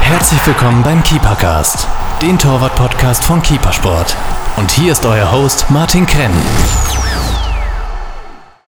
Herzlich willkommen beim Keepercast, den Torwart-Podcast von Keepersport. Und hier ist euer Host Martin Krenn.